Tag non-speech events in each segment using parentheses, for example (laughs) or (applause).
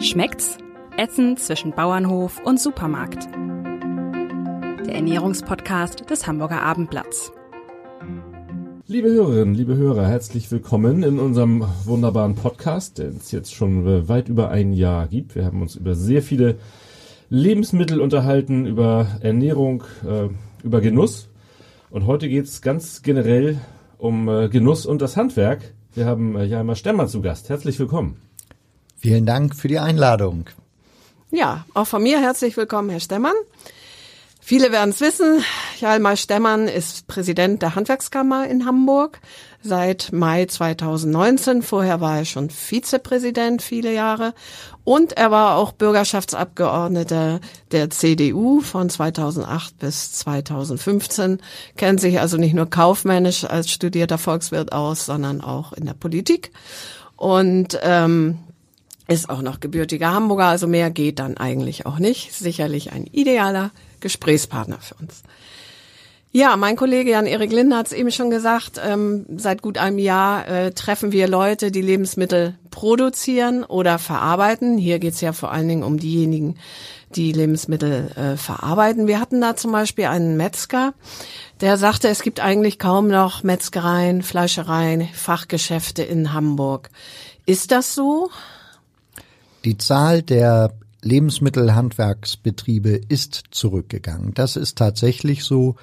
Schmeckt's? Essen zwischen Bauernhof und Supermarkt. Der Ernährungspodcast des Hamburger Abendblatts. Liebe Hörerinnen, liebe Hörer, herzlich willkommen in unserem wunderbaren Podcast, den es jetzt schon weit über ein Jahr gibt. Wir haben uns über sehr viele Lebensmittel unterhalten, über Ernährung, äh, über Genuss. Und heute geht es ganz generell um äh, Genuss und das Handwerk. Wir haben äh, Jalmar Stemmer zu Gast. Herzlich willkommen. Vielen Dank für die Einladung. Ja, auch von mir herzlich willkommen, Herr Stemmann. Viele werden es wissen, Jalmar Stemmann ist Präsident der Handwerkskammer in Hamburg seit Mai 2019. Vorher war er schon Vizepräsident viele Jahre und er war auch Bürgerschaftsabgeordneter der CDU von 2008 bis 2015, kennt sich also nicht nur kaufmännisch als studierter Volkswirt aus, sondern auch in der Politik. Und ähm, ist auch noch gebürtiger Hamburger, also mehr geht dann eigentlich auch nicht. Sicherlich ein idealer Gesprächspartner für uns. Ja, mein Kollege Jan-Erik Linde hat es eben schon gesagt, ähm, seit gut einem Jahr äh, treffen wir Leute, die Lebensmittel produzieren oder verarbeiten. Hier geht's ja vor allen Dingen um diejenigen, die Lebensmittel äh, verarbeiten. Wir hatten da zum Beispiel einen Metzger, der sagte, es gibt eigentlich kaum noch Metzgereien, Fleischereien, Fachgeschäfte in Hamburg. Ist das so? Die Zahl der Lebensmittelhandwerksbetriebe ist zurückgegangen. Das ist tatsächlich so.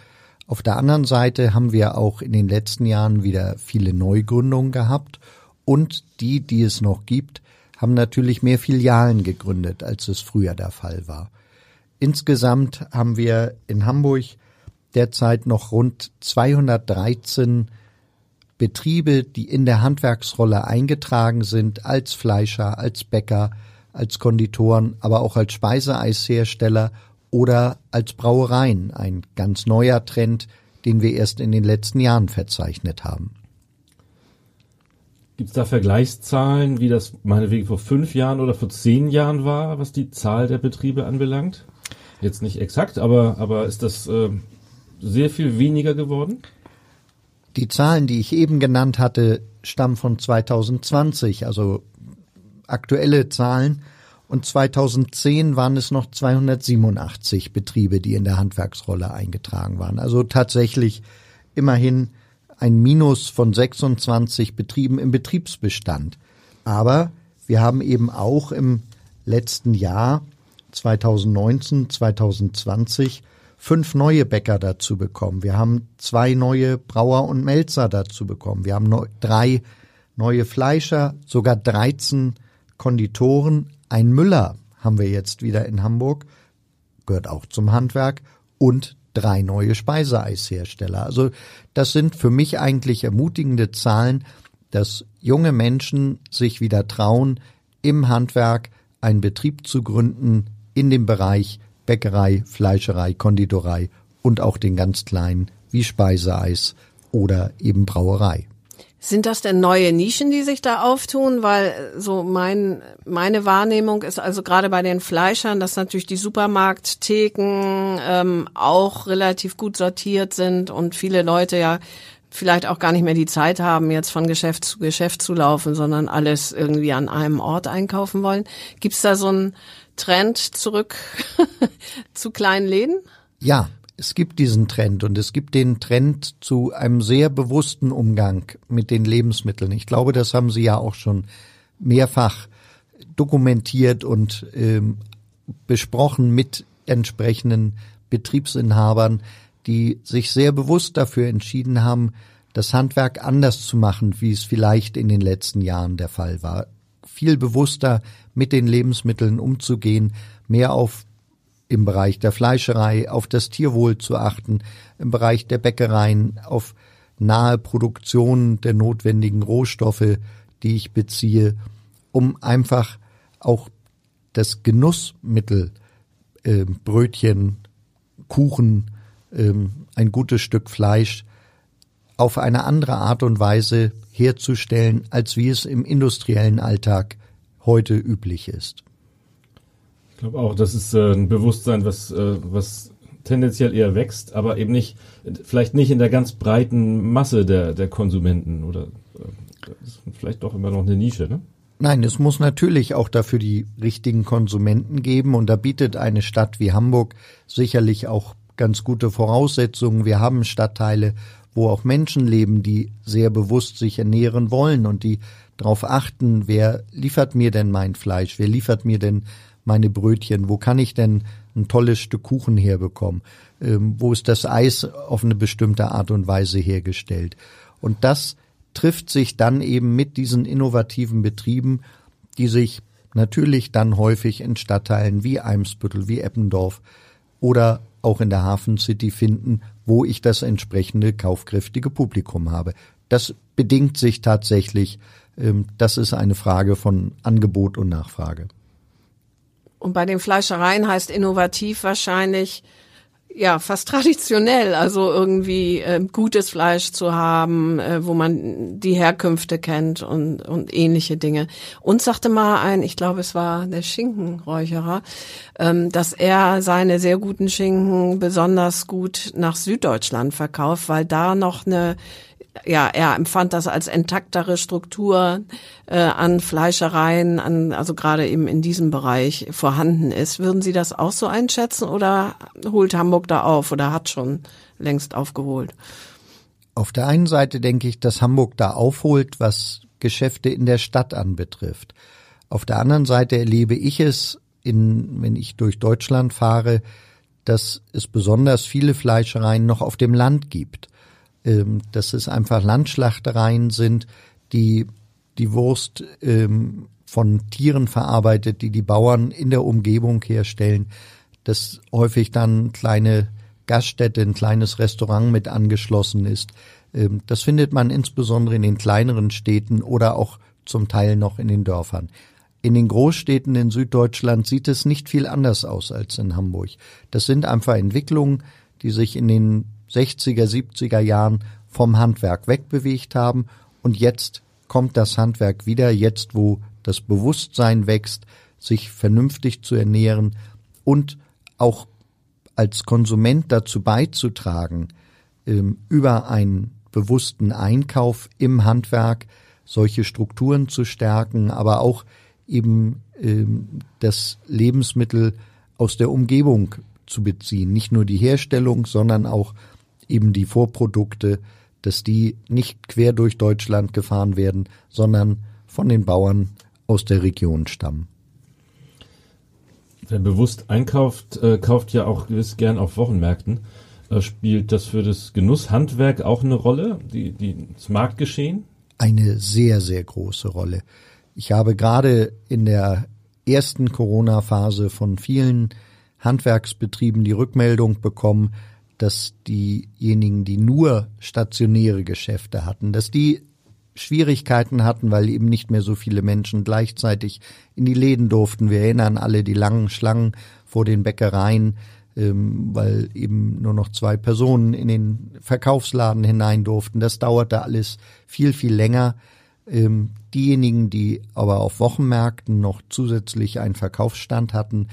Auf der anderen Seite haben wir auch in den letzten Jahren wieder viele Neugründungen gehabt und die, die es noch gibt, haben natürlich mehr Filialen gegründet, als es früher der Fall war. Insgesamt haben wir in Hamburg derzeit noch rund 213 Betriebe, die in der Handwerksrolle eingetragen sind, als Fleischer, als Bäcker, als Konditoren, aber auch als Speiseeishersteller oder als Brauereien. Ein ganz neuer Trend, den wir erst in den letzten Jahren verzeichnet haben. Gibt es da Vergleichszahlen, wie das meinetwegen vor fünf Jahren oder vor zehn Jahren war, was die Zahl der Betriebe anbelangt? Jetzt nicht exakt, aber, aber ist das äh, sehr viel weniger geworden? Die Zahlen, die ich eben genannt hatte, stammen von 2020, also aktuelle Zahlen. Und 2010 waren es noch 287 Betriebe, die in der Handwerksrolle eingetragen waren. Also tatsächlich immerhin ein Minus von 26 Betrieben im Betriebsbestand. Aber wir haben eben auch im letzten Jahr 2019, 2020 fünf neue Bäcker dazu bekommen. Wir haben zwei neue Brauer und Melzer dazu bekommen. Wir haben drei neue Fleischer, sogar 13 Konditoren, ein Müller haben wir jetzt wieder in Hamburg, gehört auch zum Handwerk und drei neue Speiseeishersteller. Also das sind für mich eigentlich ermutigende Zahlen, dass junge Menschen sich wieder trauen, im Handwerk einen Betrieb zu gründen in dem Bereich Bäckerei, Fleischerei, Konditorei und auch den ganz kleinen wie Speiseeis oder eben Brauerei. Sind das denn neue Nischen, die sich da auftun? Weil äh, so mein, meine Wahrnehmung ist also gerade bei den Fleischern, dass natürlich die Supermarkttheken ähm, auch relativ gut sortiert sind und viele Leute ja vielleicht auch gar nicht mehr die Zeit haben, jetzt von Geschäft zu Geschäft zu laufen, sondern alles irgendwie an einem Ort einkaufen wollen. Gibt's da so einen Trend zurück (laughs) zu kleinen Läden? Ja, es gibt diesen Trend und es gibt den Trend zu einem sehr bewussten Umgang mit den Lebensmitteln. Ich glaube, das haben Sie ja auch schon mehrfach dokumentiert und ähm, besprochen mit entsprechenden Betriebsinhabern, die sich sehr bewusst dafür entschieden haben, das Handwerk anders zu machen, wie es vielleicht in den letzten Jahren der Fall war. Viel bewusster mit den Lebensmitteln umzugehen, mehr auf im Bereich der Fleischerei auf das Tierwohl zu achten, im Bereich der Bäckereien auf nahe Produktion der notwendigen Rohstoffe, die ich beziehe, um einfach auch das Genussmittel, äh, Brötchen, Kuchen, äh, ein gutes Stück Fleisch auf eine andere Art und Weise herzustellen, als wie es im industriellen Alltag heute üblich ist. Ich glaube auch, das ist äh, ein Bewusstsein, was, äh, was tendenziell eher wächst, aber eben nicht, vielleicht nicht in der ganz breiten Masse der, der Konsumenten oder äh, vielleicht doch immer noch eine Nische, ne? Nein, es muss natürlich auch dafür die richtigen Konsumenten geben und da bietet eine Stadt wie Hamburg sicherlich auch ganz gute Voraussetzungen. Wir haben Stadtteile, wo auch Menschen leben, die sehr bewusst sich ernähren wollen und die darauf achten, wer liefert mir denn mein Fleisch, wer liefert mir denn meine Brötchen, wo kann ich denn ein tolles Stück Kuchen herbekommen, ähm, wo ist das Eis auf eine bestimmte Art und Weise hergestellt. Und das trifft sich dann eben mit diesen innovativen Betrieben, die sich natürlich dann häufig in Stadtteilen wie Eimsbüttel, wie Eppendorf oder auch in der Hafen City finden, wo ich das entsprechende kaufkräftige Publikum habe. Das bedingt sich tatsächlich. Ähm, das ist eine Frage von Angebot und Nachfrage. Und bei den Fleischereien heißt innovativ wahrscheinlich, ja, fast (laughs) traditionell, also irgendwie äh, gutes Fleisch zu haben, äh, wo man die Herkünfte kennt und, und ähnliche Dinge. Und sagte mal ein, ich glaube, es war der Schinkenräucherer, ähm, dass er seine sehr guten Schinken besonders gut nach Süddeutschland verkauft, weil da noch eine ja, er empfand das als intaktere Struktur äh, an Fleischereien, an, also gerade eben in diesem Bereich vorhanden ist. Würden Sie das auch so einschätzen oder holt Hamburg da auf oder hat schon längst aufgeholt? Auf der einen Seite denke ich, dass Hamburg da aufholt, was Geschäfte in der Stadt anbetrifft. Auf der anderen Seite erlebe ich es, in, wenn ich durch Deutschland fahre, dass es besonders viele Fleischereien noch auf dem Land gibt ähm, dass es einfach Landschlachtereien sind, die die Wurst ähm, von Tieren verarbeitet, die die Bauern in der Umgebung herstellen, dass häufig dann kleine Gaststätte, ein kleines Restaurant mit angeschlossen ist. Ähm, das findet man insbesondere in den kleineren Städten oder auch zum Teil noch in den Dörfern. In den Großstädten in Süddeutschland sieht es nicht viel anders aus als in Hamburg. Das sind einfach Entwicklungen, die sich in den 60er, 70er Jahren vom Handwerk wegbewegt haben und jetzt kommt das Handwerk wieder, jetzt wo das Bewusstsein wächst, sich vernünftig zu ernähren und auch als Konsument dazu beizutragen, ähm, über einen bewussten Einkauf im Handwerk solche Strukturen zu stärken, aber auch eben ähm, das Lebensmittel aus der Umgebung zu beziehen. Nicht nur die Herstellung, sondern auch eben die Vorprodukte, dass die nicht quer durch Deutschland gefahren werden, sondern von den Bauern aus der Region stammen. Wer bewusst einkauft, äh, kauft ja auch gewiss gern auf Wochenmärkten. Äh, spielt das für das Genusshandwerk auch eine Rolle, die, die, das Marktgeschehen? Eine sehr, sehr große Rolle. Ich habe gerade in der ersten Corona-Phase von vielen Handwerksbetrieben die Rückmeldung bekommen, dass diejenigen, die nur stationäre Geschäfte hatten, dass die Schwierigkeiten hatten, weil eben nicht mehr so viele Menschen gleichzeitig in die Läden durften. Wir erinnern alle die langen Schlangen vor den Bäckereien, ähm, weil eben nur noch zwei Personen in den Verkaufsladen hinein durften. Das dauerte alles viel, viel länger. Ähm, diejenigen, die aber auf Wochenmärkten noch zusätzlich einen Verkaufsstand hatten,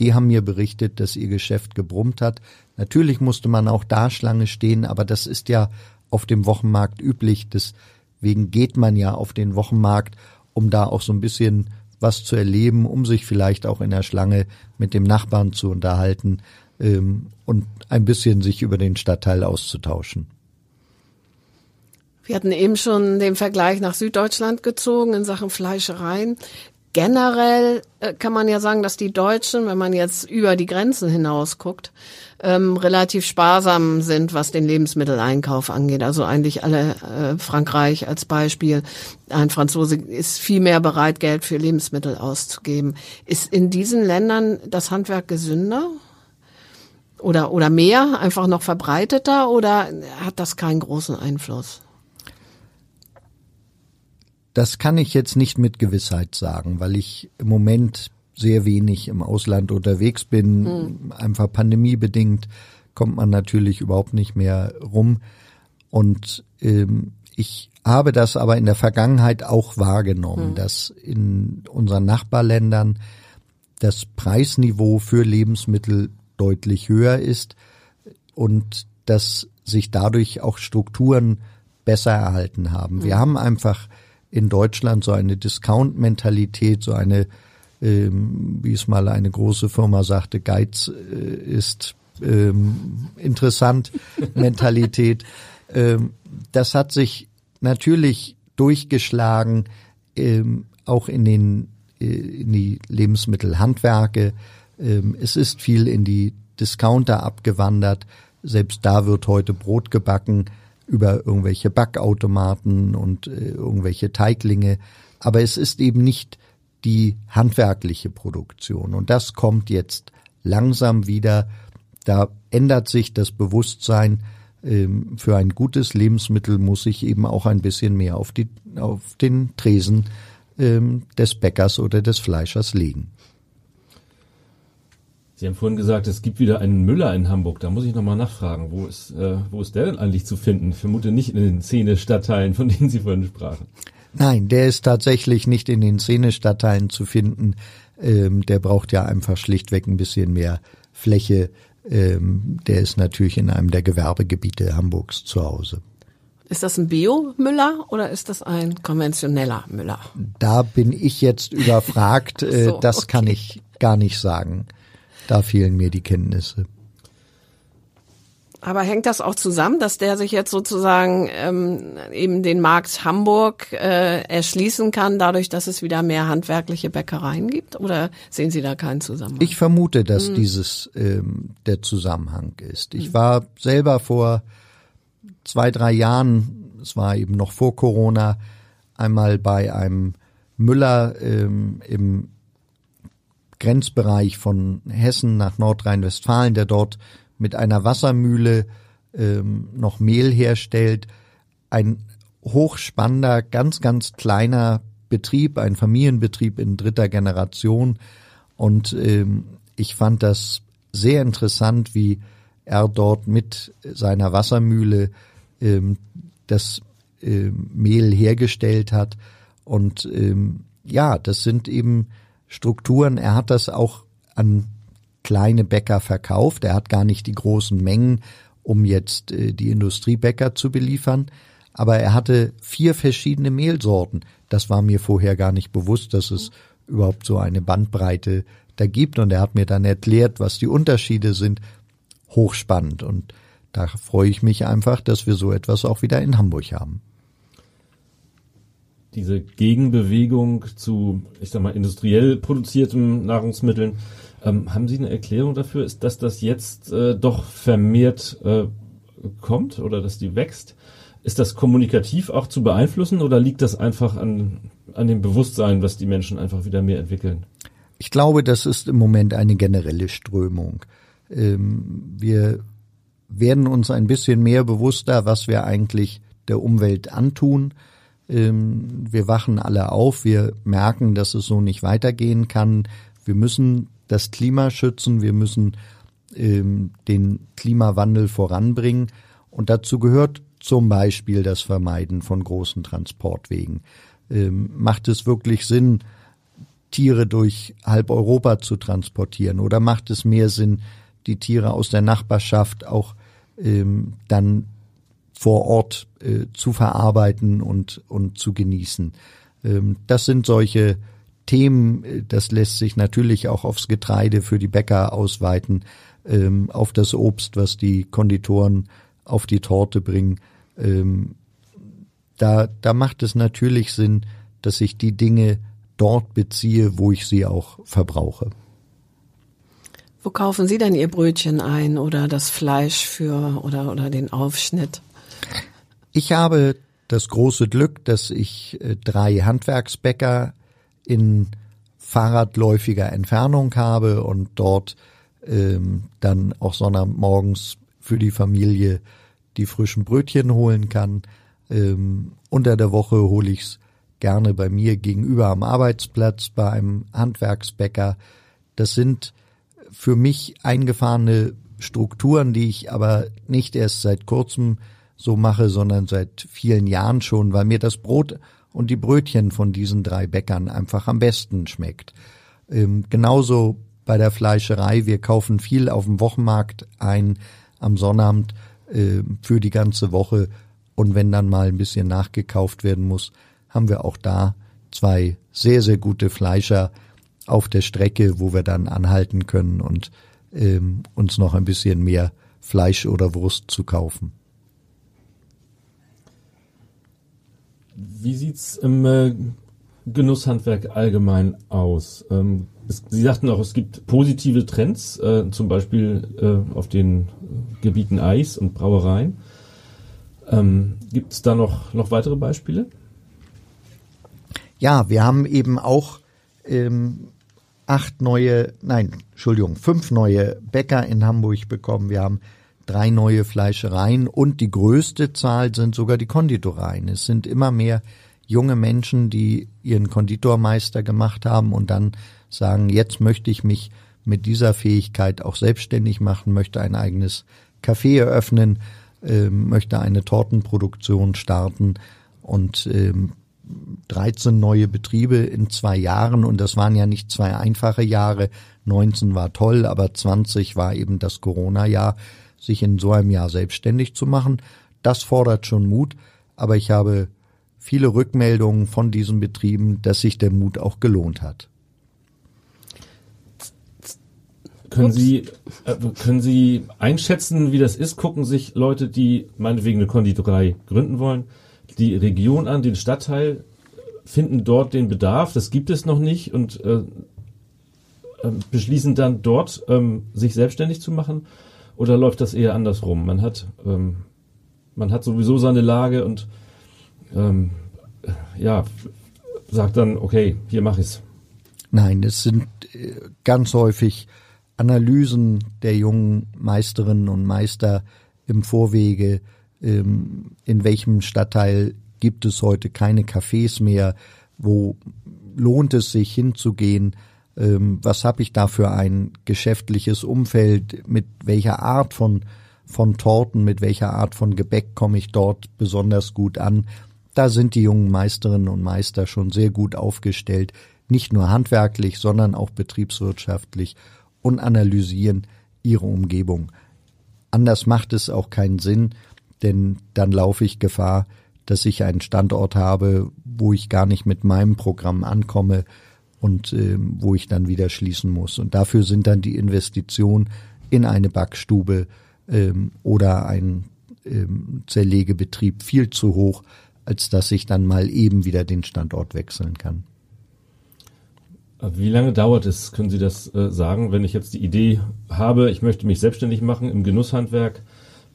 die haben mir berichtet, dass ihr Geschäft gebrummt hat. Natürlich musste man auch da Schlange stehen, aber das ist ja auf dem Wochenmarkt üblich. Deswegen geht man ja auf den Wochenmarkt, um da auch so ein bisschen was zu erleben, um sich vielleicht auch in der Schlange mit dem Nachbarn zu unterhalten ähm, und ein bisschen sich über den Stadtteil auszutauschen. Wir hatten eben schon den Vergleich nach Süddeutschland gezogen in Sachen Fleischereien generell äh, kann man ja sagen, dass die Deutschen, wenn man jetzt über die Grenzen hinaus guckt, ähm, relativ sparsam sind, was den Lebensmitteleinkauf angeht. Also eigentlich alle äh, Frankreich als Beispiel. Ein Franzose ist viel mehr bereit, Geld für Lebensmittel auszugeben. Ist in diesen Ländern das Handwerk gesünder? Oder, oder mehr, einfach noch verbreiteter oder hat das keinen großen Einfluss? Das kann ich jetzt nicht mit Gewissheit sagen, weil ich im Moment sehr wenig im Ausland unterwegs bin. Hm. Einfach pandemiebedingt kommt man natürlich überhaupt nicht mehr rum. Und ähm, ich habe das aber in der Vergangenheit auch wahrgenommen, hm. dass in unseren Nachbarländern das Preisniveau für Lebensmittel deutlich höher ist und dass sich dadurch auch Strukturen besser erhalten haben. Wir hm. haben einfach in Deutschland so eine Discount-Mentalität, so eine, ähm, wie es mal eine große Firma sagte, Geiz äh, ist ähm, interessant (laughs) Mentalität. ähm, das hat sich natürlich durchgeschlagen, ähm, auch in den äh, in die Lebensmittelhandwerke. Ähm, es ist viel in die Discounter abgewandert. Selbst da wird heute Brot gebacken über irgendwelche Backautomaten und äh, irgendwelche Teiglinge. Aber es ist eben nicht die handwerkliche Produktion. Und das kommt jetzt langsam wieder. Da ändert sich das Bewusstsein. Ähm, für ein gutes Lebensmittel muss ich eben auch ein bisschen mehr auf, die, auf den Tresen ähm, des Bäckers oder des Fleischers legen. Sie haben vorhin gesagt, es gibt wieder einen Müller in Hamburg. Da muss ich nochmal nachfragen. Wo ist, äh, wo ist der denn eigentlich zu finden? Ich vermute nicht in den Szene-Stadtteilen, von denen Sie vorhin sprachen. Nein, der ist tatsächlich nicht in den Szene-Stadtteilen zu finden. Ähm, der braucht ja einfach schlichtweg ein bisschen mehr Fläche. Ähm, der ist natürlich in einem der Gewerbegebiete Hamburgs zu Hause. Ist das ein Bio-Müller oder ist das ein konventioneller Müller? Da bin ich jetzt überfragt. (laughs) Äh, so, das okay. kann ich gar nicht sagen. Da fehlen mir die Kenntnisse. Aber hängt das auch zusammen, dass der sich jetzt sozusagen ähm, eben den Markt Hamburg äh, erschließen kann, dadurch, dass es wieder mehr handwerkliche Bäckereien gibt? Oder sehen Sie da keinen Zusammenhang? Ich vermute, dass hm. dieses ähm, der Zusammenhang ist. Ich hm. war selber vor zwei, drei Jahren, es war eben noch vor Corona, einmal bei einem Müller ähm, im Grenzbereich von Hessen nach Nordrhein-Westfalen, der dort mit einer Wassermühle ähm, noch Mehl herstellt. Ein hochspannender, ganz, ganz kleiner Betrieb, ein Familienbetrieb in dritter Generation. Und ähm, ich fand das sehr interessant, wie er dort mit seiner Wassermühle ähm, das ähm, Mehl hergestellt hat. Und ähm, ja, das sind eben Strukturen. Er hat das auch an kleine Bäcker verkauft. Er hat gar nicht die großen Mengen, um jetzt äh, die Industriebäcker zu beliefern. Aber er hatte vier verschiedene Mehlsorten. Das war mir vorher gar nicht bewusst, dass es überhaupt so eine Bandbreite da gibt. Und er hat mir dann erklärt, was die Unterschiede sind. Hochspannend. Und da freue ich mich einfach, dass wir so etwas auch wieder in Hamburg haben diese Gegenbewegung zu, ich sag mal, industriell produzierten Nahrungsmitteln. Ähm, haben Sie eine Erklärung dafür? Ist, dass das jetzt äh, doch vermehrt äh, kommt oder dass die wächst? Ist das kommunikativ auch zu beeinflussen oder liegt das einfach an, an dem Bewusstsein, was die Menschen einfach wieder mehr entwickeln? Ich glaube, das ist im Moment eine generelle Strömung. Ähm, wir werden uns ein bisschen mehr bewusster, was wir eigentlich der Umwelt antun. Ähm, wir wachen alle auf, wir merken, dass es so nicht weitergehen kann. Wir müssen das Klima schützen, wir müssen ähm, den Klimawandel voranbringen. Und dazu gehört zum Beispiel das Vermeiden von großen Transportwegen. Ähm, macht es wirklich Sinn, Tiere durch halb Europa zu transportieren? Oder macht es mehr Sinn, die Tiere aus der Nachbarschaft auch ähm, dann vor Ort äh, zu verarbeiten und, und zu genießen. Ähm, das sind solche Themen, äh, das lässt sich natürlich auch aufs Getreide für die Bäcker ausweiten, ähm, auf das Obst, was die Konditoren auf die Torte bringen. Ähm, da, da macht es natürlich Sinn, dass ich die Dinge dort beziehe, wo ich sie auch verbrauche. Wo kaufen Sie denn Ihr Brötchen ein oder das Fleisch für oder, oder den Aufschnitt? Ich habe das große Glück, dass ich äh, drei Handwerksbäcker in fahrradläufiger Entfernung habe und dort ähm, dann auch Sonntagmorgens für die Familie die frischen Brötchen holen kann. Ähm, unter der Woche hole ich's gerne bei mir gegenüber am Arbeitsplatz bei einem Handwerksbäcker. Das sind für mich eingefahrene Strukturen, die ich aber nicht erst seit kurzem so mache, sondern seit vielen Jahren schon, weil mir das Brot und die Brötchen von diesen drei Bäckern einfach am besten schmeckt. Ähm, genauso bei der Fleischerei. Wir kaufen viel auf dem Wochenmarkt ein am Sonnabend äh, für die ganze Woche. Und wenn dann mal ein bisschen nachgekauft werden muss, haben wir auch da zwei sehr, sehr gute Fleischer auf der Strecke, wo wir dann anhalten können und ähm, uns noch ein bisschen mehr Fleisch oder Wurst zu kaufen. Wie sieht's im äh, Genusshandwerk allgemein aus? Ähm, es, Sie sagten auch, es gibt positive Trends, äh, zum Beispiel äh, auf den Gebieten Eis und Brauereien. Ähm, gibt es da noch, noch weitere Beispiele? Ja, wir haben eben auch ähm, acht neue, nein, Entschuldigung, fünf neue Bäcker in Hamburg bekommen. Wir haben drei neue Fleischereien und die größte Zahl sind sogar die Konditoreien. Es sind immer mehr junge Menschen, die ihren Konditormeister gemacht haben und dann sagen, jetzt möchte ich mich mit dieser Fähigkeit auch selbstständig machen, möchte ein eigenes Café eröffnen, äh, möchte eine Tortenproduktion starten und ähm, 13 neue Betriebe in zwei Jahren und das waren ja nicht zwei einfache Jahre. 19 war toll, aber 20 war eben das Corona-Jahr. Sich in so einem Jahr selbstständig zu machen, das fordert schon Mut, aber ich habe viele Rückmeldungen von diesen Betrieben, dass sich der Mut auch gelohnt hat. Können Sie, äh, können Sie einschätzen, wie das ist? Gucken sich Leute, die meinetwegen eine Konditorei gründen wollen, die Region an, den Stadtteil, finden dort den Bedarf, das gibt es noch nicht und äh, äh, beschließen dann dort, ähm, sich selbstständig zu machen? Oder läuft das eher andersrum? Man hat, ähm, man hat sowieso seine Lage und ähm, ja, sagt dann, okay, hier mach ich's. Nein, es sind äh, ganz häufig Analysen der jungen Meisterinnen und Meister im Vorwege, ähm, in welchem Stadtteil gibt es heute keine Cafés mehr, wo lohnt es sich hinzugehen, ähm, was habe ich da für ein geschäftliches Umfeld, mit welcher Art von, von Torten, mit welcher Art von Gebäck komme ich dort besonders gut an. Da sind die jungen Meisterinnen und Meister schon sehr gut aufgestellt, nicht nur handwerklich, sondern auch betriebswirtschaftlich und analysieren ihre Umgebung. Anders macht es auch keinen Sinn, denn dann laufe ich Gefahr, dass ich einen Standort habe, wo ich gar nicht mit meinem Programm ankomme und äh, wo ich dann wieder schließen muss. Und dafür sind dann die Investitionen in eine Backstube ähm, oder ein ähm, Zerlegebetrieb viel zu hoch, als dass ich dann mal eben wieder den Standort wechseln kann. Wie lange dauert es, können Sie das äh, sagen, wenn ich jetzt die Idee habe, ich möchte mich selbstständig machen im Genusshandwerk,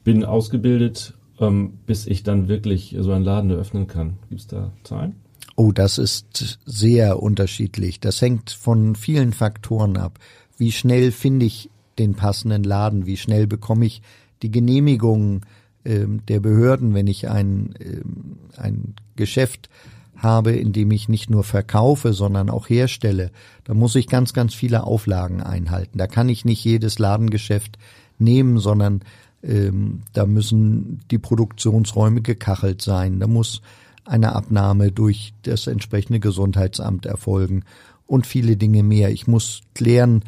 bin ausgebildet, ähm, bis ich dann wirklich so einen Laden eröffnen kann? Gibt es da Zahlen? Oh, das ist sehr unterschiedlich. Das hängt von vielen Faktoren ab. Wie schnell finde ich den passenden Laden? Wie schnell bekomme ich die Genehmigung ähm, der Behörden, wenn ich ein, ähm, ein Geschäft habe, in dem ich nicht nur verkaufe, sondern auch herstelle, da muss ich ganz, ganz viele Auflagen einhalten. Da kann ich nicht jedes Ladengeschäft nehmen, sondern ähm, da müssen die Produktionsräume gekachelt sein. Da muss eine Abnahme durch das entsprechende Gesundheitsamt erfolgen und viele Dinge mehr. Ich muss klären,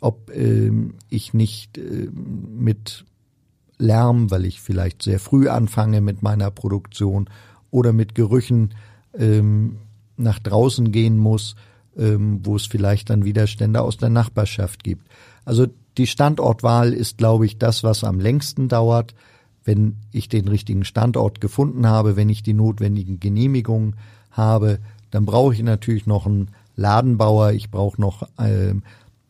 ob ähm, ich nicht äh, mit Lärm, weil ich vielleicht sehr früh anfange mit meiner Produktion oder mit Gerüchen ähm, nach draußen gehen muss, ähm, wo es vielleicht dann Widerstände aus der Nachbarschaft gibt. Also die Standortwahl ist, glaube ich, das, was am längsten dauert. Wenn ich den richtigen Standort gefunden habe, wenn ich die notwendigen Genehmigungen habe, dann brauche ich natürlich noch einen Ladenbauer, ich brauche noch äh,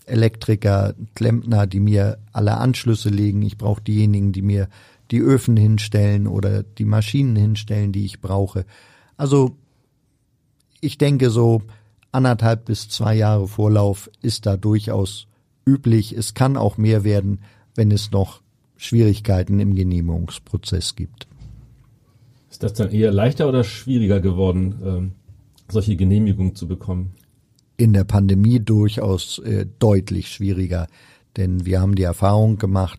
Elektriker, Klempner, die mir alle Anschlüsse legen, ich brauche diejenigen, die mir die Öfen hinstellen oder die Maschinen hinstellen, die ich brauche. Also ich denke so anderthalb bis zwei Jahre Vorlauf ist da durchaus üblich. Es kann auch mehr werden, wenn es noch Schwierigkeiten im Genehmigungsprozess gibt. Ist das dann eher leichter oder schwieriger geworden, ähm, solche Genehmigungen zu bekommen? In der Pandemie durchaus äh, deutlich schwieriger, denn wir haben die Erfahrung gemacht,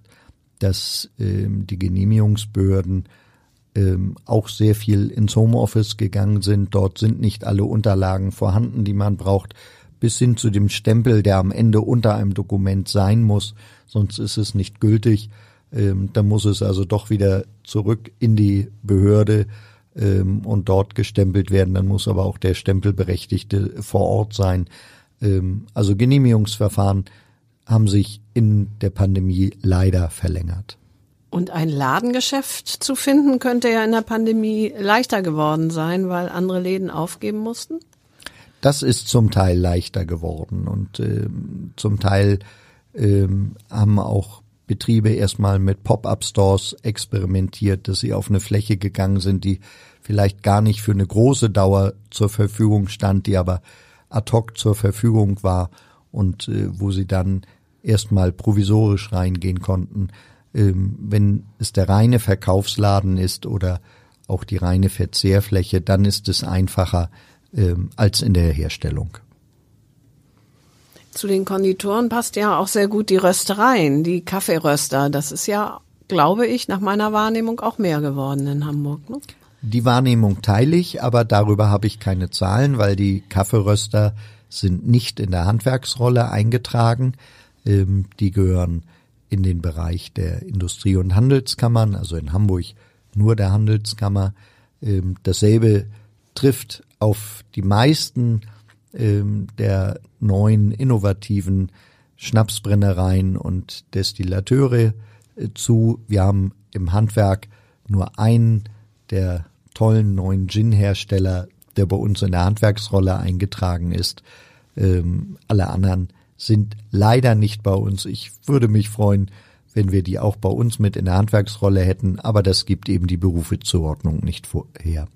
dass ähm, die Genehmigungsbehörden ähm, auch sehr viel ins Homeoffice gegangen sind. Dort sind nicht alle Unterlagen vorhanden, die man braucht, bis hin zu dem Stempel, der am Ende unter einem Dokument sein muss, sonst ist es nicht gültig. Ähm, da muss es also doch wieder zurück in die Behörde ähm, und dort gestempelt werden. Dann muss aber auch der Stempelberechtigte vor Ort sein. Ähm, also Genehmigungsverfahren haben sich in der Pandemie leider verlängert. Und ein Ladengeschäft zu finden, könnte ja in der Pandemie leichter geworden sein, weil andere Läden aufgeben mussten? Das ist zum Teil leichter geworden und ähm, zum Teil ähm, haben auch Betriebe erstmal mit Pop-up-Stores experimentiert, dass sie auf eine Fläche gegangen sind, die vielleicht gar nicht für eine große Dauer zur Verfügung stand, die aber ad hoc zur Verfügung war und äh, wo sie dann erstmal provisorisch reingehen konnten ähm, wenn es der reine Verkaufsladen ist oder auch die reine Verzehrfläche, dann ist es einfacher ähm, als in der Herstellung. Zu den Konditoren passt ja auch sehr gut die Röstereien, die Kaffeeröster. Das ist ja, glaube ich, nach meiner Wahrnehmung auch mehr geworden in Hamburg. Ne? Die Wahrnehmung teile ich, aber darüber habe ich keine Zahlen, weil die Kaffeeröster sind nicht in der Handwerksrolle eingetragen. Ähm, die gehören in den Bereich der Industrie- und Handelskammern, also in Hamburg nur der Handelskammer. Ähm, dasselbe trifft auf die meisten ähm, der neuen innovativen Schnapsbrennereien und Destillateure äh, zu. Wir haben im Handwerk nur einen der tollen neuen Gin-Hersteller, der bei uns in der Handwerksrolle eingetragen ist. Ähm, alle anderen sind leider nicht bei uns. Ich würde mich freuen, wenn wir die auch bei uns mit in der Handwerksrolle hätten, aber das gibt eben die Berufezuordnung nicht her.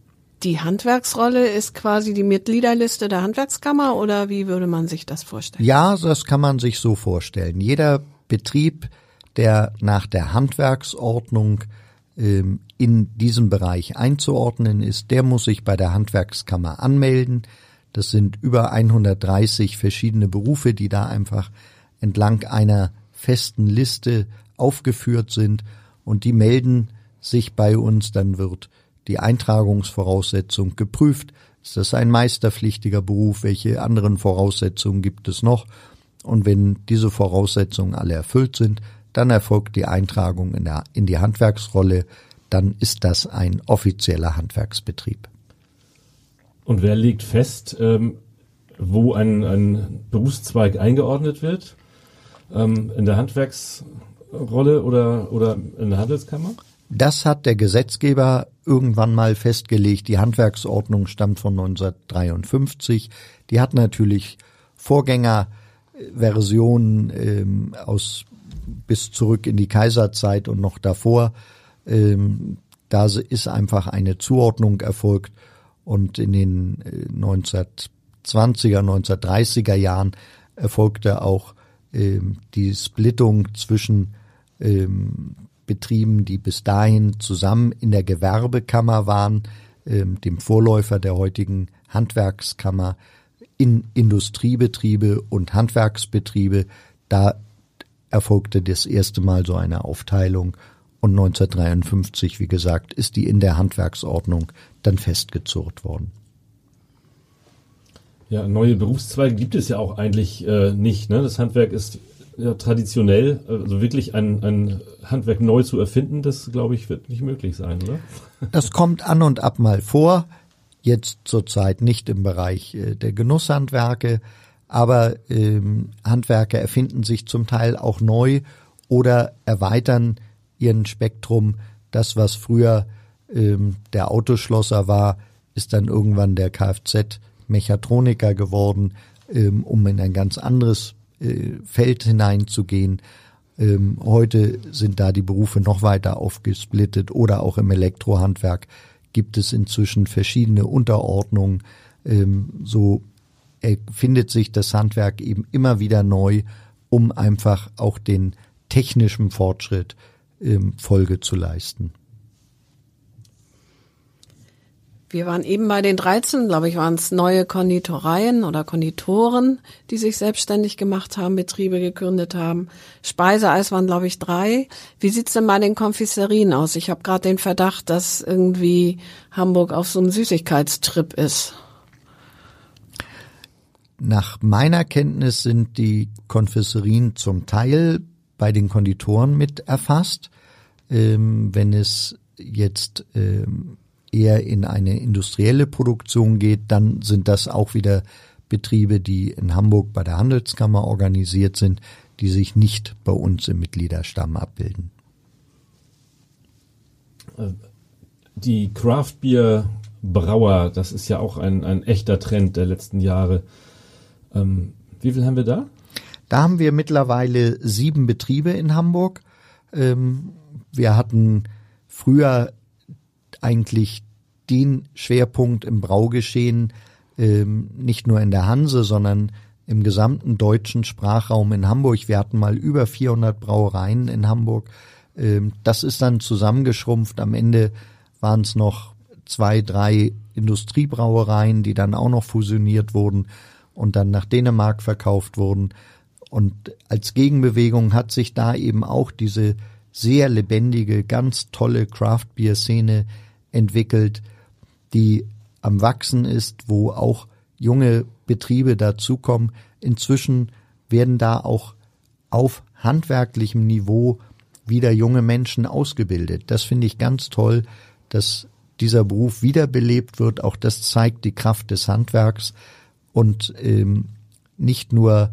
Die Handwerksrolle ist quasi die Mitgliederliste der Handwerkskammer oder wie würde man sich das vorstellen? Ja, das kann man sich so vorstellen. Jeder Betrieb, der nach der Handwerksordnung ähm, in diesem Bereich einzuordnen ist, der muss sich bei der Handwerkskammer anmelden. Das sind über 130 verschiedene Berufe, die da einfach entlang einer festen Liste aufgeführt sind und die melden sich bei uns, dann wird die Eintragungsvoraussetzung geprüft. Ist das ein meisterpflichtiger Beruf? Welche anderen Voraussetzungen gibt es noch? Und wenn diese Voraussetzungen alle erfüllt sind, dann erfolgt die Eintragung in, der, in die Handwerksrolle. Dann ist das ein offizieller Handwerksbetrieb. Und wer legt fest, ähm, wo ein, ein Berufszweig eingeordnet wird? Ähm, in der Handwerksrolle oder, oder in der Handelskammer? Das hat der Gesetzgeber irgendwann mal festgelegt. Die Handwerksordnung stammt von 1953. Die hat natürlich Vorgängerversionen ähm, aus bis zurück in die Kaiserzeit und noch davor. Ähm, da ist einfach eine Zuordnung erfolgt und in den 1920er, äh, 1930er Jahren erfolgte auch ähm, die Splittung zwischen ähm, Betrieben, die bis dahin zusammen in der Gewerbekammer waren, ähm, dem Vorläufer der heutigen Handwerkskammer, in Industriebetriebe und Handwerksbetriebe. Da erfolgte das erste Mal so eine Aufteilung und 1953, wie gesagt, ist die in der Handwerksordnung dann festgezurrt worden. Ja, neue Berufszweige gibt es ja auch eigentlich äh, nicht. Ne? Das Handwerk ist ja traditionell, also wirklich ein, ein Handwerk neu zu erfinden, das glaube ich wird nicht möglich sein, oder? Das kommt an und ab mal vor. Jetzt zurzeit nicht im Bereich äh, der Genusshandwerke, aber ähm, Handwerker erfinden sich zum Teil auch neu oder erweitern ihren Spektrum. Das, was früher ähm, der Autoschlosser war, ist dann irgendwann der Kfz-Mechatroniker geworden, ähm, um in ein ganz anderes äh, Feld hineinzugehen. Ähm, heute sind da die Berufe noch weiter aufgesplittet oder auch im Elektrohandwerk gibt es inzwischen verschiedene Unterordnungen. Ähm, so erfindet sich das Handwerk eben immer wieder neu, um einfach auch den technischen Fortschritt ähm, Folge zu leisten. Wir waren eben bei den 13, glaube ich, waren es neue Konditoreien oder Konditoren, die sich selbstständig gemacht haben, Betriebe gegründet haben. Speiseeis waren, glaube ich, drei. Wie sieht's denn bei den Konfiserien aus? Ich habe gerade den Verdacht, dass irgendwie Hamburg auf so einem Süßigkeitstrip ist. Nach meiner Kenntnis sind die Konfiserien zum Teil bei den Konditoren mit erfasst. Ähm, wenn es jetzt ähm, eher in eine industrielle Produktion geht, dann sind das auch wieder Betriebe, die in Hamburg bei der Handelskammer organisiert sind, die sich nicht bei uns im Mitgliederstamm abbilden. Die Craft Beer Brauer, das ist ja auch ein, ein echter Trend der letzten Jahre. Ähm, wie viel haben wir da? Da haben wir mittlerweile sieben Betriebe in Hamburg. Ähm, wir hatten früher eigentlich den Schwerpunkt im Braugeschehen, ähm, nicht nur in der Hanse, sondern im gesamten deutschen Sprachraum in Hamburg. Wir hatten mal über 400 Brauereien in Hamburg. Ähm, das ist dann zusammengeschrumpft. Am Ende waren es noch zwei, drei Industriebrauereien, die dann auch noch fusioniert wurden und dann nach Dänemark verkauft wurden. Und als Gegenbewegung hat sich da eben auch diese sehr lebendige, ganz tolle Craft Beer Szene entwickelt, die am Wachsen ist, wo auch junge Betriebe dazukommen. Inzwischen werden da auch auf handwerklichem Niveau wieder junge Menschen ausgebildet. Das finde ich ganz toll, dass dieser Beruf wiederbelebt wird. Auch das zeigt die Kraft des Handwerks und ähm, nicht nur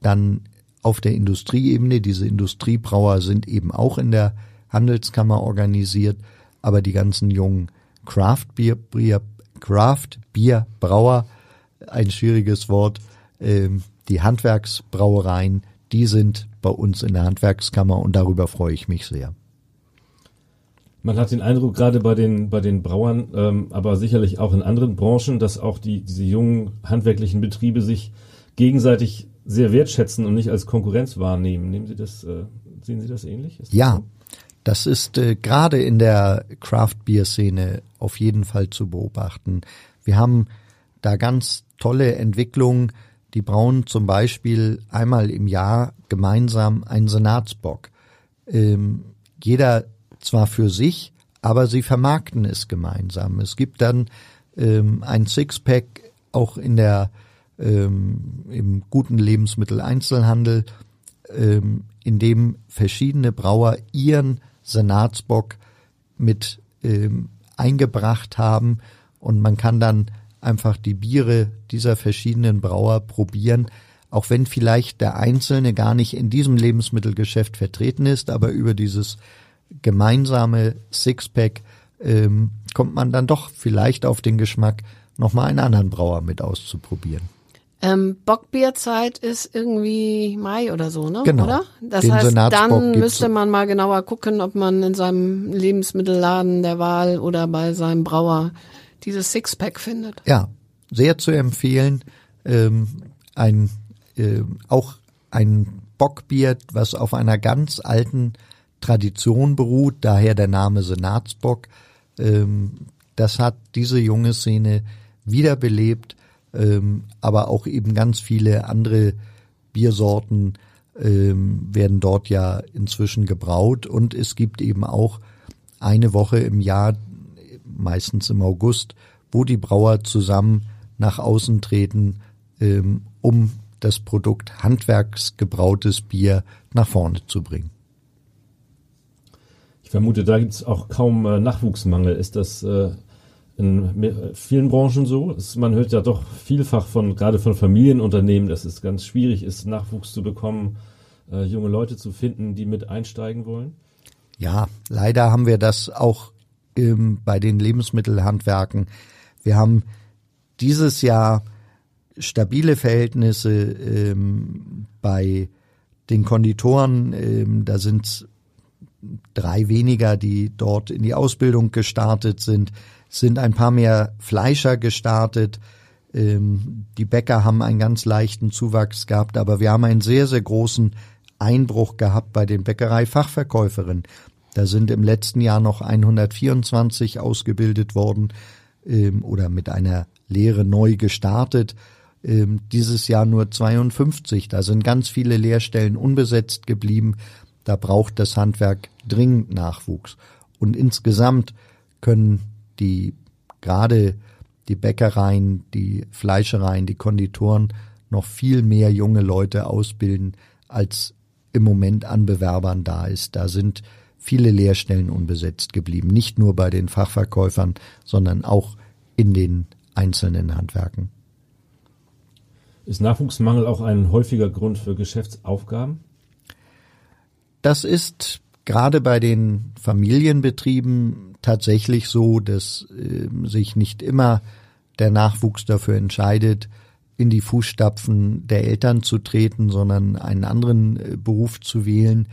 dann auf der Industrieebene. Diese Industriebrauer sind eben auch in der Handelskammer organisiert, aber die ganzen jungen Craft Beer, Beer Craft Beer Brauer, ein schwieriges Wort, ähm, die Handwerksbrauereien, die sind bei uns in der Handwerkskammer und darüber freue ich mich sehr. Man hat den Eindruck, gerade bei den, bei den Brauern, ähm, aber sicherlich auch in anderen Branchen, dass auch die, diese jungen handwerklichen Betriebe sich gegenseitig sehr wertschätzen und nicht als Konkurrenz wahrnehmen. Nehmen Sie das, äh, sehen Sie das ähnlich? Das ja, so? Das ist äh, gerade in der Craft Beer Szene auf jeden Fall zu beobachten. Wir haben da ganz tolle Entwicklungen. Die brauen zum Beispiel einmal im Jahr gemeinsam einen Senatsbock. Ähm, jeder zwar für sich, aber sie vermarkten es gemeinsam. Es gibt dann ähm, ein Sixpack auch in der ähm, im guten Lebensmitteleinzelhandel, ähm, in dem verschiedene Brauer ihren Senatsbock mit ähm, eingebracht haben und man kann dann einfach die Biere dieser verschiedenen Brauer probieren, auch wenn vielleicht der Einzelne gar nicht in diesem Lebensmittelgeschäft vertreten ist, aber über dieses gemeinsame Sixpack ähm, kommt man dann doch vielleicht auf den Geschmack, nochmal einen anderen Brauer mit auszuprobieren. Ähm, Bockbierzeit ist irgendwie Mai oder so, ne? Genau. Oder? Das Den heißt, dann müsste man mal genauer gucken, ob man in seinem Lebensmittelladen der Wahl oder bei seinem Brauer dieses Sixpack findet. Ja, sehr zu empfehlen. Ähm, ein äh, auch ein Bockbier, was auf einer ganz alten Tradition beruht, daher der Name Senatsbock. Ähm, das hat diese junge Szene wiederbelebt, ähm, aber auch eben ganz viele andere Biersorten ähm, werden dort ja inzwischen gebraut und es gibt eben auch eine Woche im Jahr, meistens im August, wo die Brauer zusammen nach außen treten, ähm, um das Produkt handwerksgebrautes Bier nach vorne zu bringen. Ich vermute, da gibt es auch kaum äh, Nachwuchsmangel. Ist das äh, in vielen Branchen so? Es, man hört ja doch vielfach von, gerade von Familienunternehmen, dass es ganz schwierig ist, Nachwuchs zu bekommen, äh, junge Leute zu finden, die mit einsteigen wollen. Ja, leider haben wir das auch ähm, bei den Lebensmittelhandwerken. Wir haben dieses Jahr stabile Verhältnisse ähm, bei den Konditoren. Ähm, da sind drei weniger, die dort in die Ausbildung gestartet sind. Sind ein paar mehr Fleischer gestartet. Ähm, die Bäcker haben einen ganz leichten Zuwachs gehabt, aber wir haben einen sehr, sehr großen Einbruch gehabt bei den Bäckereifachverkäuferinnen. Da sind im letzten Jahr noch 124 ausgebildet worden ähm, oder mit einer Lehre neu gestartet. Ähm, dieses Jahr nur 52. Da sind ganz viele Lehrstellen unbesetzt geblieben. Da braucht das Handwerk dringend Nachwuchs. Und insgesamt können die gerade die Bäckereien, die Fleischereien, die Konditoren noch viel mehr junge Leute ausbilden, als im Moment an Bewerbern da ist. Da sind viele Lehrstellen unbesetzt geblieben. Nicht nur bei den Fachverkäufern, sondern auch in den einzelnen Handwerken. Ist Nachwuchsmangel auch ein häufiger Grund für Geschäftsaufgaben? Das ist gerade bei den Familienbetrieben tatsächlich so, dass äh, sich nicht immer der Nachwuchs dafür entscheidet, in die Fußstapfen der Eltern zu treten, sondern einen anderen äh, Beruf zu wählen.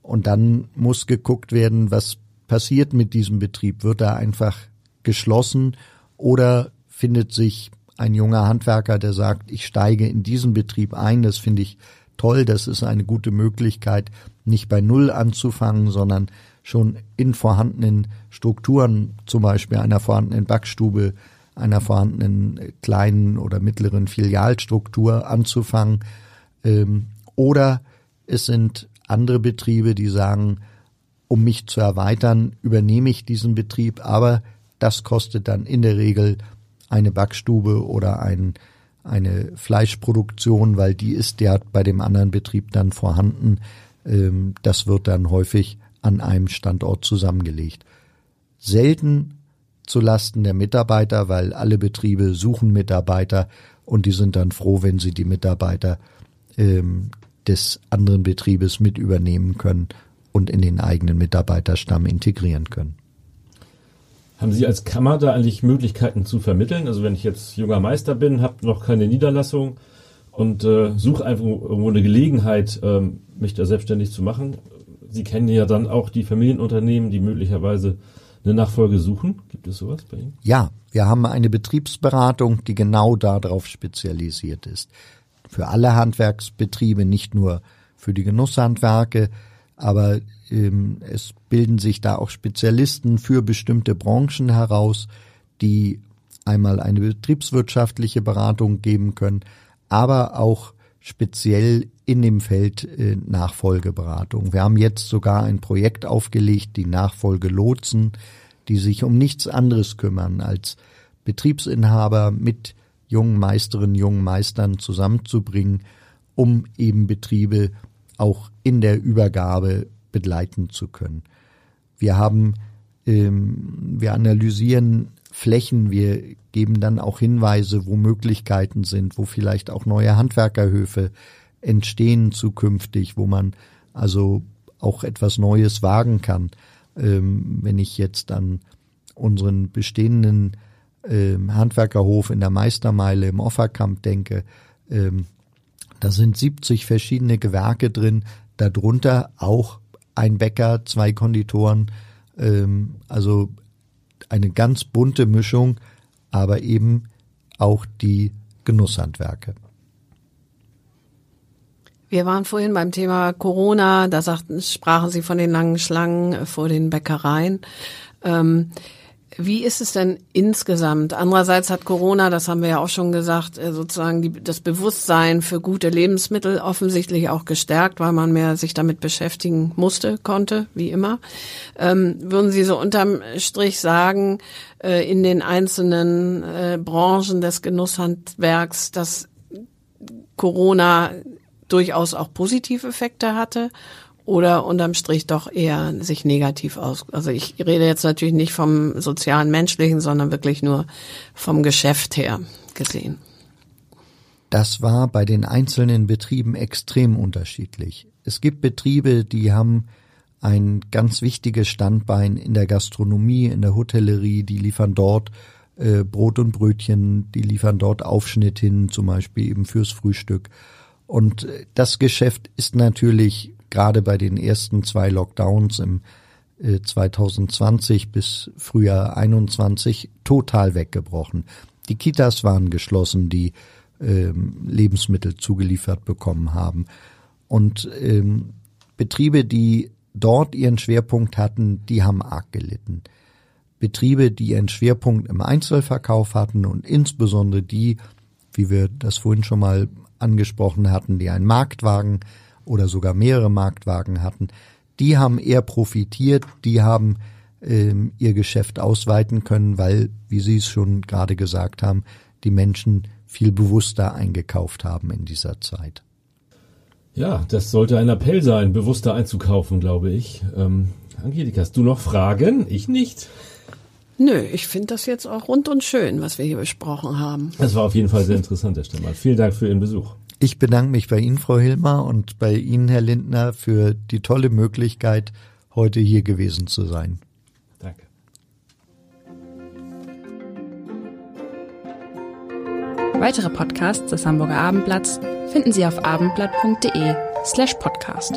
Und dann muss geguckt werden, was passiert mit diesem Betrieb. Wird er einfach geschlossen oder findet sich ein junger Handwerker, der sagt, ich steige in diesen Betrieb ein, das finde ich toll, das ist eine gute Möglichkeit, nicht bei Null anzufangen, sondern schon in vorhandenen Strukturen, zum Beispiel einer vorhandenen Backstube, einer vorhandenen kleinen oder mittleren Filialstruktur anzufangen. Ähm, oder es sind andere Betriebe, die sagen, um mich zu erweitern, übernehme ich diesen Betrieb, aber das kostet dann in der Regel eine Backstube oder ein, eine Fleischproduktion, weil die ist ja bei dem anderen Betrieb dann vorhanden. Ähm, das wird dann häufig an einem Standort zusammengelegt. Selten zu Lasten der Mitarbeiter, weil alle Betriebe suchen Mitarbeiter und die sind dann froh, wenn sie die Mitarbeiter ähm, des anderen Betriebes mit übernehmen können und in den eigenen Mitarbeiterstamm integrieren können. Haben Sie als Kammer da eigentlich Möglichkeiten zu vermitteln? Also wenn ich jetzt junger Meister bin, habe noch keine Niederlassung und äh, suche einfach irgendwo eine Gelegenheit, ähm, mich da selbstständig zu machen. Sie kennen ja dann auch die Familienunternehmen, die möglicherweise eine Nachfolge suchen. Gibt es sowas bei Ihnen? Ja, wir haben eine Betriebsberatung, die genau darauf spezialisiert ist. Für alle Handwerksbetriebe, nicht nur für die Genusshandwerke, aber ähm, es bilden sich da auch Spezialisten für bestimmte Branchen heraus, die einmal eine betriebswirtschaftliche Beratung geben können, aber auch speziell in dem Feld äh, Nachfolgeberatung. Wir haben jetzt sogar ein Projekt aufgelegt, die Nachfolgelotsen, die sich um nichts anderes kümmern, als Betriebsinhaber mit jungen Meisterinnen, jungen Meistern zusammenzubringen, um eben Betriebe auch in der Übergabe begleiten zu können. Wir haben, ähm, wir analysieren Flächen, wir geben dann auch Hinweise, wo Möglichkeiten sind, wo vielleicht auch neue Handwerkerhöfe entstehen zukünftig, wo man also auch etwas Neues wagen kann. Ähm, wenn ich jetzt an unseren bestehenden ähm, Handwerkerhof in der Meistermeile im Offerkamp denke, ähm, da sind 70 verschiedene Gewerke drin, darunter auch ein Bäcker, zwei Konditoren, ähm, also eine ganz bunte Mischung, aber eben auch die Genusshandwerke. Wir waren vorhin beim Thema Corona, da sagten, sprachen Sie von den langen Schlangen vor den Bäckereien. Ähm, wie ist es denn insgesamt? Andererseits hat Corona, das haben wir ja auch schon gesagt, äh, sozusagen die, das Bewusstsein für gute Lebensmittel offensichtlich auch gestärkt, weil man mehr sich damit beschäftigen musste, konnte, wie immer. Ähm, würden Sie so unterm Strich sagen, äh, in den einzelnen äh, Branchen des Genusshandwerks, dass Corona durchaus auch positive Effekte hatte? Oder unterm Strich doch eher sich negativ aus. Also ich rede jetzt natürlich nicht vom sozialen menschlichen, sondern wirklich nur vom Geschäft her gesehen. Das war bei den einzelnen Betrieben extrem unterschiedlich. Es gibt Betriebe, die haben ein ganz wichtiges Standbein in der Gastronomie, in der Hotellerie, die liefern dort äh, Brot und Brötchen, die liefern dort Aufschnitt hin, zum Beispiel eben fürs Frühstück. Und äh, das Geschäft ist natürlich gerade bei den ersten zwei Lockdowns im äh, 2020 bis Frühjahr 21 total weggebrochen. Die Kitas waren geschlossen, die ähm, Lebensmittel zugeliefert bekommen haben. Und ähm, Betriebe, die dort ihren Schwerpunkt hatten, die haben arg gelitten. Betriebe, die ihren Schwerpunkt im Einzelverkauf hatten und insbesondere die, wie wir das vorhin schon mal angesprochen hatten, die einen Marktwagen oder sogar mehrere Marktwagen hatten, die haben eher profitiert, die haben ähm, ihr Geschäft ausweiten können, weil, wie Sie es schon gerade gesagt haben, die Menschen viel bewusster eingekauft haben in dieser Zeit. Ja, das sollte ein Appell sein, bewusster einzukaufen, glaube ich. Ähm, Angelika, hast du noch Fragen? Ich nicht. Nö, ich finde das jetzt auch rund und schön, was wir hier besprochen haben. Das war auf jeden Fall sehr interessant, Herr Stemmer. Vielen Dank für Ihren Besuch. Ich bedanke mich bei Ihnen, Frau Hilmer, und bei Ihnen, Herr Lindner, für die tolle Möglichkeit, heute hier gewesen zu sein. Danke. Weitere Podcasts des Hamburger Abendblatts finden Sie auf abendblatt.de slash podcast.